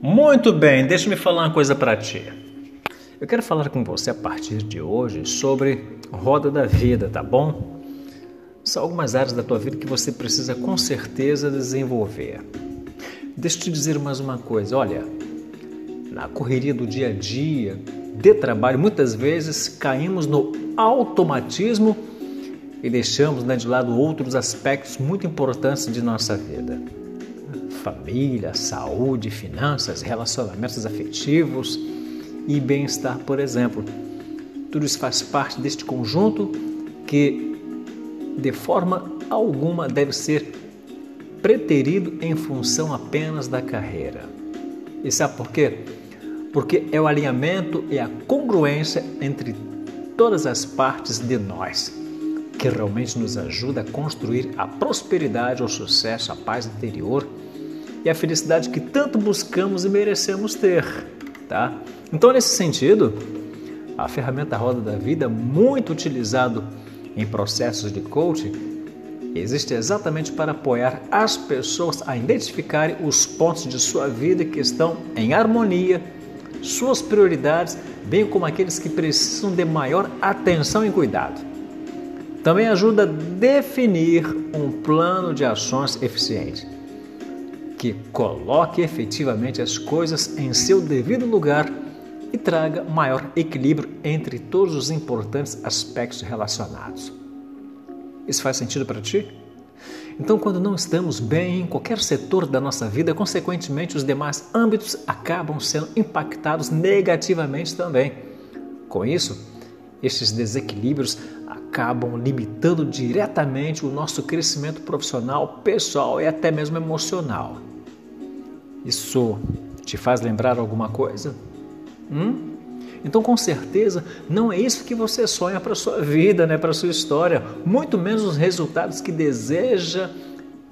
Muito bem, deixa-me falar uma coisa para ti. Eu quero falar com você a partir de hoje sobre roda da vida, tá bom? São algumas áreas da tua vida que você precisa com certeza desenvolver. Deixa eu te dizer mais uma coisa, olha, na correria do dia a dia, de trabalho, muitas vezes caímos no automatismo e deixamos né, de lado outros aspectos muito importantes de nossa vida família, saúde, finanças, relacionamentos afetivos e bem-estar, por exemplo. Tudo isso faz parte deste conjunto que, de forma alguma, deve ser preterido em função apenas da carreira. E sabe por quê? Porque é o alinhamento e a congruência entre todas as partes de nós que realmente nos ajuda a construir a prosperidade, o sucesso, a paz interior e a felicidade que tanto buscamos e merecemos ter, tá? Então, nesse sentido, a ferramenta Roda da Vida, muito utilizado em processos de coaching, existe exatamente para apoiar as pessoas a identificarem os pontos de sua vida que estão em harmonia, suas prioridades, bem como aqueles que precisam de maior atenção e cuidado. Também ajuda a definir um plano de ações eficiente que coloque efetivamente as coisas em seu devido lugar e traga maior equilíbrio entre todos os importantes aspectos relacionados. Isso faz sentido para ti? Então, quando não estamos bem em qualquer setor da nossa vida, consequentemente os demais âmbitos acabam sendo impactados negativamente também. Com isso, estes desequilíbrios acabam limitando diretamente o nosso crescimento profissional, pessoal e até mesmo emocional. Isso te faz lembrar alguma coisa? Hum? Então, com certeza, não é isso que você sonha para a sua vida, né, para a sua história, muito menos os resultados que deseja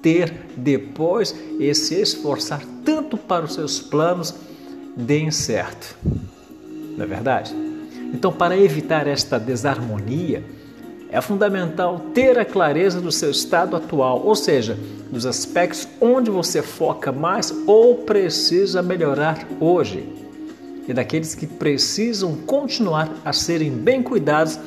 ter depois e se esforçar tanto para os seus planos deem certo. Não é verdade? Então, para evitar esta desarmonia, é fundamental ter a clareza do seu estado atual, ou seja, dos aspectos onde você foca mais ou precisa melhorar hoje, e daqueles que precisam continuar a serem bem cuidados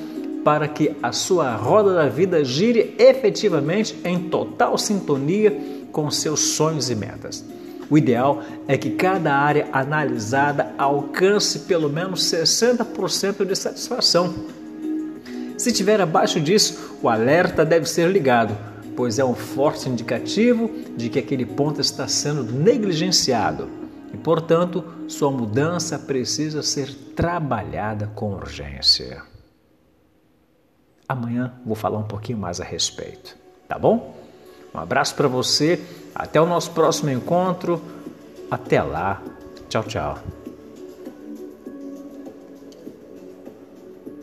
para que a sua roda da vida gire efetivamente em total sintonia com seus sonhos e metas. O ideal é que cada área analisada alcance pelo menos 60% de satisfação se estiver abaixo disso, o alerta deve ser ligado, pois é um forte indicativo de que aquele ponto está sendo negligenciado e, portanto, sua mudança precisa ser trabalhada com urgência. Amanhã vou falar um pouquinho mais a respeito, tá bom? Um abraço para você, até o nosso próximo encontro. Até lá. Tchau, tchau.